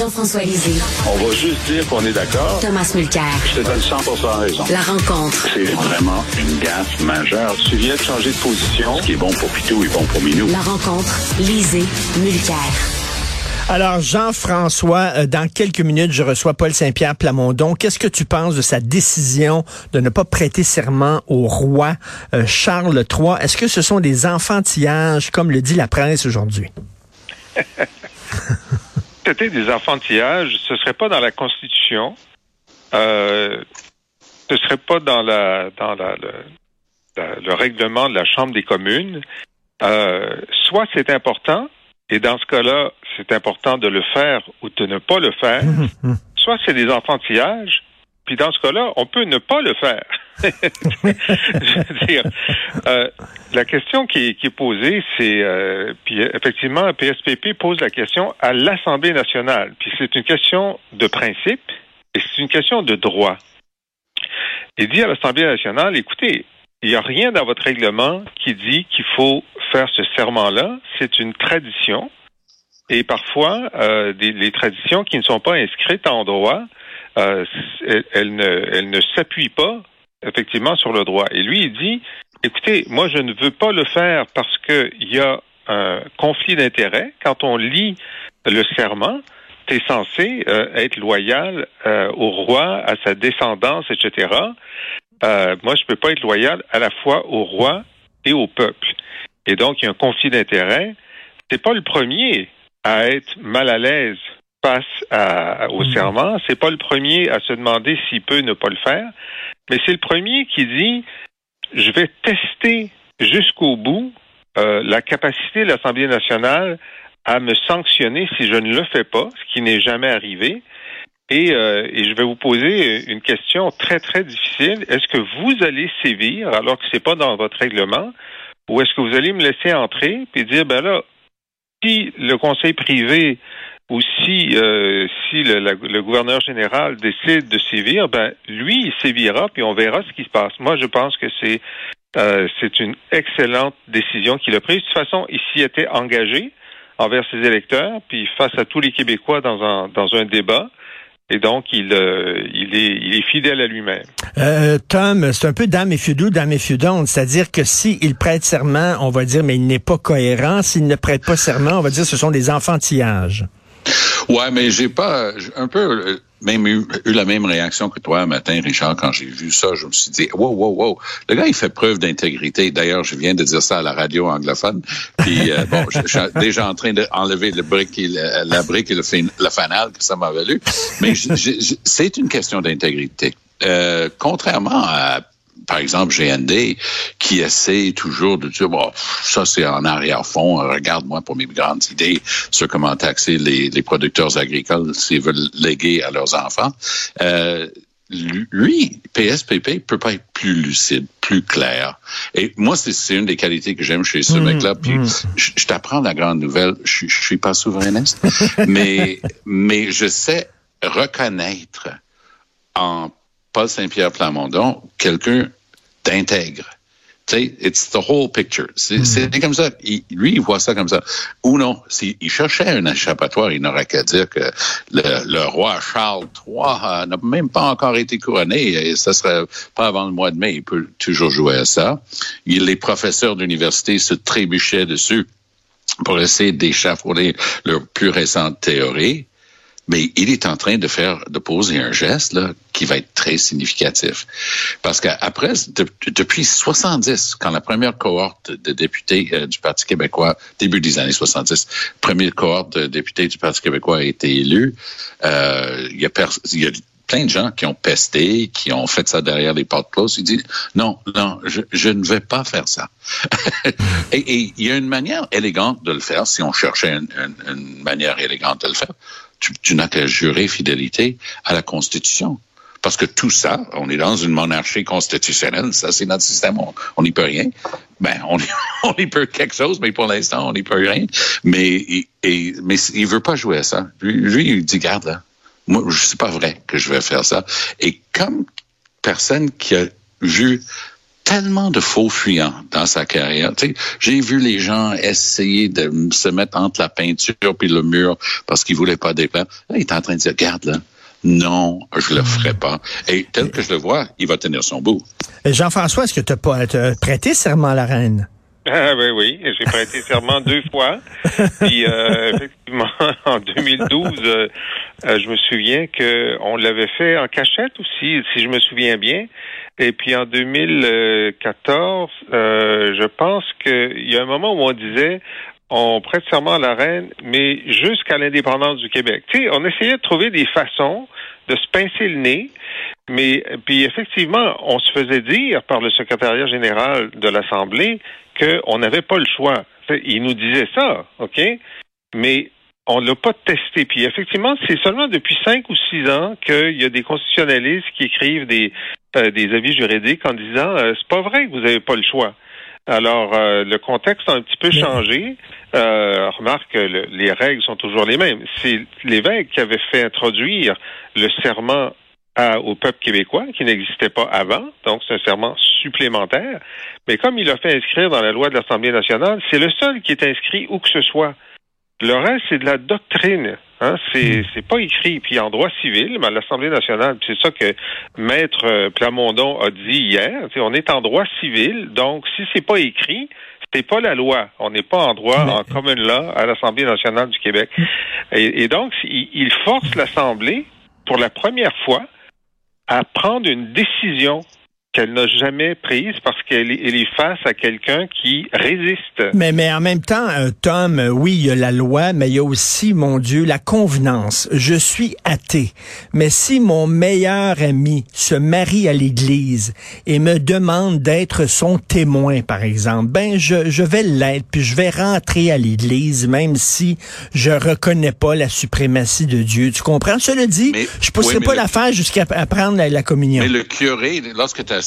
Jean-François Lisée. On va juste dire qu'on est d'accord. Thomas Mulcair. Je te donne 100 raison. La rencontre. C'est vraiment une gaffe majeure. Tu viens de changer de position. Ce qui est bon pour Pitou est bon pour Minou. La rencontre. Lisée. Mulcair. Alors, Jean-François, euh, dans quelques minutes, je reçois Paul Saint-Pierre Plamondon. Qu'est-ce que tu penses de sa décision de ne pas prêter serment au roi euh, Charles III? Est-ce que ce sont des enfantillages, comme le dit la presse aujourd'hui? C'était des enfantillages. Ce serait pas dans la Constitution. Euh, ce serait pas dans la dans la, le, le règlement de la Chambre des communes. Euh, soit c'est important, et dans ce cas-là, c'est important de le faire ou de ne pas le faire. Soit c'est des enfantillages, puis dans ce cas-là, on peut ne pas le faire. Euh, la question qui est, posée, c'est, euh, puis effectivement, PSPP pose la question à l'Assemblée nationale. Puis c'est une question de principe et c'est une question de droit. Il dit à l'Assemblée nationale, écoutez, il n'y a rien dans votre règlement qui dit qu'il faut faire ce serment-là. C'est une tradition. Et parfois, euh, des, les traditions qui ne sont pas inscrites en droit, euh, elles ne s'appuient pas effectivement sur le droit. Et lui, il dit, écoutez, moi, je ne veux pas le faire parce qu'il y a un conflit d'intérêts. Quand on lit le serment, tu es censé euh, être loyal euh, au roi, à sa descendance, etc. Euh, moi, je peux pas être loyal à la fois au roi et au peuple. Et donc, il y a un conflit d'intérêts. C'est pas le premier à être mal à l'aise face à, au mmh. serment. C'est pas le premier à se demander s'il peut ne pas le faire, mais c'est le premier qui dit je vais tester jusqu'au bout euh, la capacité de l'Assemblée nationale à me sanctionner si je ne le fais pas, ce qui n'est jamais arrivé. Et, euh, et, je vais vous poser une question très, très difficile. Est-ce que vous allez sévir alors que c'est pas dans votre règlement? Ou est-ce que vous allez me laisser entrer et dire, ben là, si le conseil privé ou si, euh, si le, le, gouverneur général décide de sévir, ben lui, il sévira, puis on verra ce qui se passe. Moi, je pense que c'est euh, c'est une excellente décision qu'il a prise. De toute façon, il s'y était engagé envers ses électeurs, puis face à tous les Québécois dans un, dans un débat. Et donc, il, euh, il, est, il est fidèle à lui-même. Euh, Tom, c'est un peu dame et fudou, dame et fudonde. C'est-à-dire que s'il prête serment, on va dire, mais il n'est pas cohérent. S'il ne prête pas serment, on va dire, ce sont des enfantillages. Ouais, mais j'ai pas un peu euh, même eu, la même réaction que toi un matin, Richard, quand j'ai vu ça. Je me suis dit, wow, wow, wow. Le gars, il fait preuve d'intégrité. D'ailleurs, je viens de dire ça à la radio anglophone. Puis, euh, bon, je, suis déjà en train d'enlever le brique et la brique et le, le fanal que ça m'a valu. Mais c'est une question d'intégrité. Euh, contrairement à par exemple, GND, qui essaie toujours de dire, bon, ça c'est en arrière-fond, regarde-moi pour mes grandes idées sur comment taxer les, les producteurs agricoles s'ils veulent léguer à leurs enfants. Euh, lui, PSPP peut pas être plus lucide, plus clair. Et moi, c'est une des qualités que j'aime chez ce mmh, mec-là. Puis, mmh. je, t'apprends la grande nouvelle. Je, je suis pas souverainiste, mais mais je sais reconnaître en Paul Saint-Pierre Plamondon quelqu'un d'intègre. It's the whole picture. C'est mm. comme ça. lui, il voit ça comme ça. Ou non, s'il cherchait un échappatoire, il n'aurait qu'à dire que le, roi Charles III n'a même pas encore été couronné et ça serait pas avant le mois de mai. Il peut toujours jouer à ça. Il, les professeurs d'université se trébuchaient dessus pour essayer d'échafauder leur plus récente théorie mais il est en train de faire, de poser un geste là, qui va être très significatif. Parce qu'après, depuis 70, quand la première cohorte de députés euh, du Parti québécois, début des années 70, première cohorte de députés du Parti québécois a été élue, euh, il, y a plein de gens qui ont pesté, qui ont fait ça derrière les portes closes. Ils disent non, non, je, ne vais pas faire ça. et, il y a une manière élégante de le faire, si on cherchait une manière élégante de le faire tu, n'as qu'à jurer fidélité à la Constitution. Parce que tout ça, on est dans une monarchie constitutionnelle, ça c'est notre système, on n'y peut rien. Ben, on, on y peut quelque chose, mais pour l'instant, on n'y peut rien. Mais, et, mais il veut pas jouer à ça. Lui, il dit, garde là, moi, c'est pas vrai que je vais faire ça. Et comme personne qui a vu tellement de faux fuyants dans sa carrière. Tu sais, j'ai vu les gens essayer de se mettre entre la peinture puis le mur parce qu'ils voulaient pas déplaire. Là, il est en train de dire, regarde là, non, je le ferai pas. Et tel que je le vois, il va tenir son bout. Jean-François, est-ce que tu as prêté serment à la reine? Ah oui, oui, j'ai prêté serment deux fois. Puis euh, effectivement, en 2012, euh, euh, je me souviens que on l'avait fait en cachette aussi, si je me souviens bien. Et puis en 2014, je pense qu'il y a un moment où on disait on prête serment à la reine, mais jusqu'à l'indépendance du Québec. Tu sais, on essayait de trouver des façons de se pincer le nez, mais puis effectivement, on se faisait dire par le secrétariat général de l'Assemblée qu'on n'avait pas le choix. Il nous disait ça, OK? Mais on ne l'a pas testé. Puis effectivement, c'est seulement depuis cinq ou six ans qu'il y a des constitutionnalistes qui écrivent des, euh, des avis juridiques en disant euh, c'est pas vrai que vous n'avez pas le choix. Alors, euh, le contexte a un petit peu changé. Euh, remarque que les règles sont toujours les mêmes. C'est l'évêque qui avait fait introduire le serment au peuple québécois, qui n'existait pas avant, donc c'est un serment supplémentaire. Mais comme il a fait inscrire dans la loi de l'Assemblée nationale, c'est le seul qui est inscrit où que ce soit. Le reste, c'est de la doctrine. Hein? C'est, hmm. c'est pas écrit. Puis en droit civil, mais à l'Assemblée nationale, c'est ça que Maître euh, Plamondon a dit hier. On est en droit civil, donc si c'est pas écrit, c'est pas la loi. On n'est pas en droit en common law à l'Assemblée nationale du Québec. Et, et donc, il, il force l'Assemblée pour la première fois à prendre une décision qu'elle n'a jamais prise parce qu'elle est, elle est face à quelqu'un qui résiste. Mais, mais en même temps, euh, Tom, euh, oui, il y a la loi, mais il y a aussi, mon Dieu, la convenance. Je suis athée, mais si mon meilleur ami se marie à l'Église et me demande d'être son témoin, par exemple, ben je, je vais l'être, puis je vais rentrer à l'Église, même si je reconnais pas la suprématie de Dieu. Tu comprends? Cela dit, je pousserai pas l'affaire jusqu'à prendre la, communion. Mais le curé, lorsque tu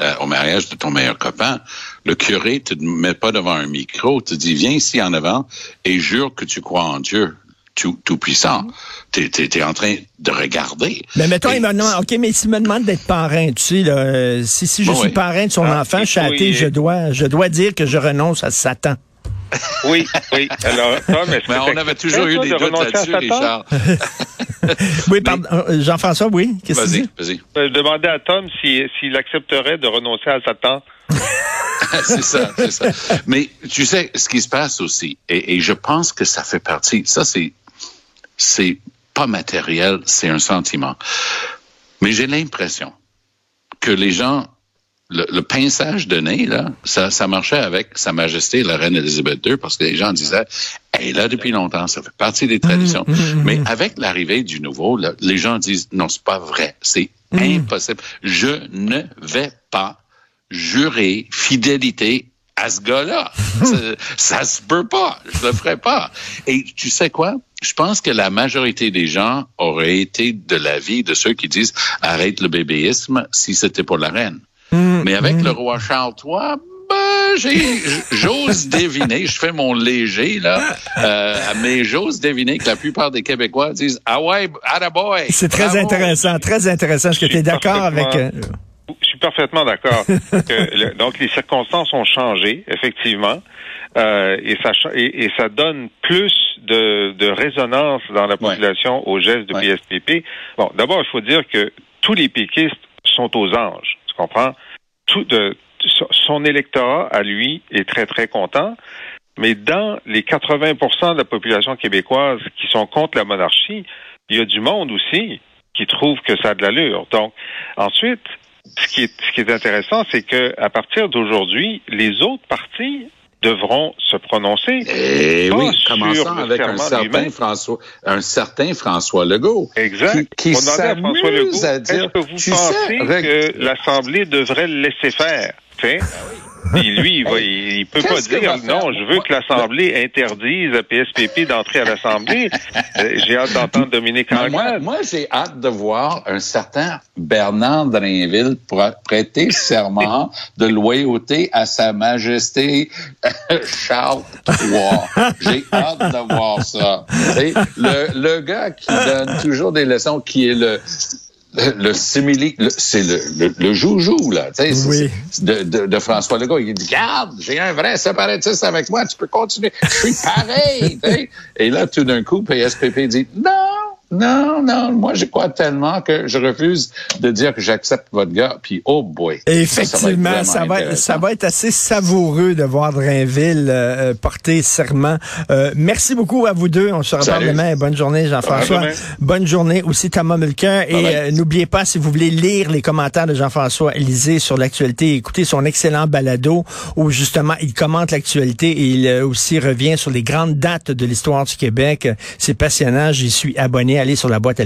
euh, au mariage de ton meilleur copain, le curé te met pas devant un micro, te dit viens ici en avant et jure que tu crois en Dieu tout, tout puissant. Tu es, en train de regarder. Mais mettons, il me demande, OK, mais s'il me demande d'être parrain, tu sais, là, euh, si, si je suis parrain de son ah, enfant, je suis athée, je dois, je dois dire que je renonce à Satan. Oui, oui. Alors, Tom, mais on avait toujours eu des doutes là-dessus, Richard. oui, pardon. Euh, Jean-François, oui. Qu'est-ce que vas-y, vas-y. Je demandais à Tom s'il accepterait de renoncer à Satan. c'est ça, c'est ça. Mais tu sais, ce qui se passe aussi, et, et je pense que ça fait partie, ça c'est, c'est pas matériel, c'est un sentiment. Mais j'ai l'impression que les gens le, le, pinçage de nez, là, ça, ça marchait avec Sa Majesté la Reine Elisabeth II parce que les gens disaient, elle est là depuis longtemps, ça fait partie des traditions. Mmh, mmh, mmh. Mais avec l'arrivée du nouveau, là, les gens disent, non, c'est pas vrai, c'est impossible. Je ne vais pas jurer fidélité à ce gars-là. ça, ça se peut pas. Je le ferai pas. Et tu sais quoi? Je pense que la majorité des gens auraient été de l'avis de ceux qui disent arrête le bébéisme si c'était pour la reine. Mm, mais avec mm. le roi Charles III, ben, j'ose deviner, je fais mon léger, là, euh, mais j'ose deviner que la plupart des Québécois disent Ah ouais, boy. C'est très intéressant, très intéressant. Est-ce que tu es d'accord avec. Euh, je suis parfaitement d'accord. donc, les circonstances ont changé, effectivement, euh, et, ça, et, ça donne plus de, de résonance dans la population au geste de PSPP. Bon, d'abord, il faut dire que tous les péquistes sont aux anges, tu comprends? son électorat, à lui, est très, très content. Mais dans les 80% de la population québécoise qui sont contre la monarchie, il y a du monde aussi qui trouve que ça a de l'allure. Donc, ensuite, ce qui est, intéressant, c'est que à partir d'aujourd'hui, les autres partis devront se prononcer. Eh oui, commençant avec un certain François, un certain François Legault. Exact. Qui, qui s'amuse à, dire. Est-ce que vous pensez que l'Assemblée devrait le laisser faire? T'sais? Puis lui, il, va, il, peut pas dire non, je veux que l'Assemblée interdise à PSPP d'entrer à l'Assemblée. Euh, j'ai hâte d'entendre Dominique Anglade. Moi, moi j'ai hâte de voir un certain Bernard Drainville prêter serment de loyauté à Sa Majesté Charles III. J'ai hâte de voir ça. Le, le gars qui donne toujours des leçons, qui est le le, simili, c'est le, le, le, joujou, là, tu sais, Oui. de, de, de François Legault. Il dit, regarde, j'ai un vrai séparatiste avec moi, tu peux continuer. Je suis pareil. Et là, tout d'un coup, PSPP dit, non, non, non, moi, je crois tellement que je refuse de dire que j'accepte votre gars. Puis, oh boy. Effectivement, ça, va être, ça va être assez savoureux de voir Drainville euh, euh, porter serment. Euh, merci beaucoup à vous deux. On se reparle demain. Bonne journée, Jean-François. Bonne journée aussi, Thomas Mulcair. Et euh, n'oubliez pas, si vous voulez lire les commentaires de Jean-François Élysée sur l'actualité, écoutez son excellent balado où, justement, il commente l'actualité et il aussi revient sur les grandes dates de l'histoire du Québec. C'est passionnant. J'y suis abonné. Allez sur la boîte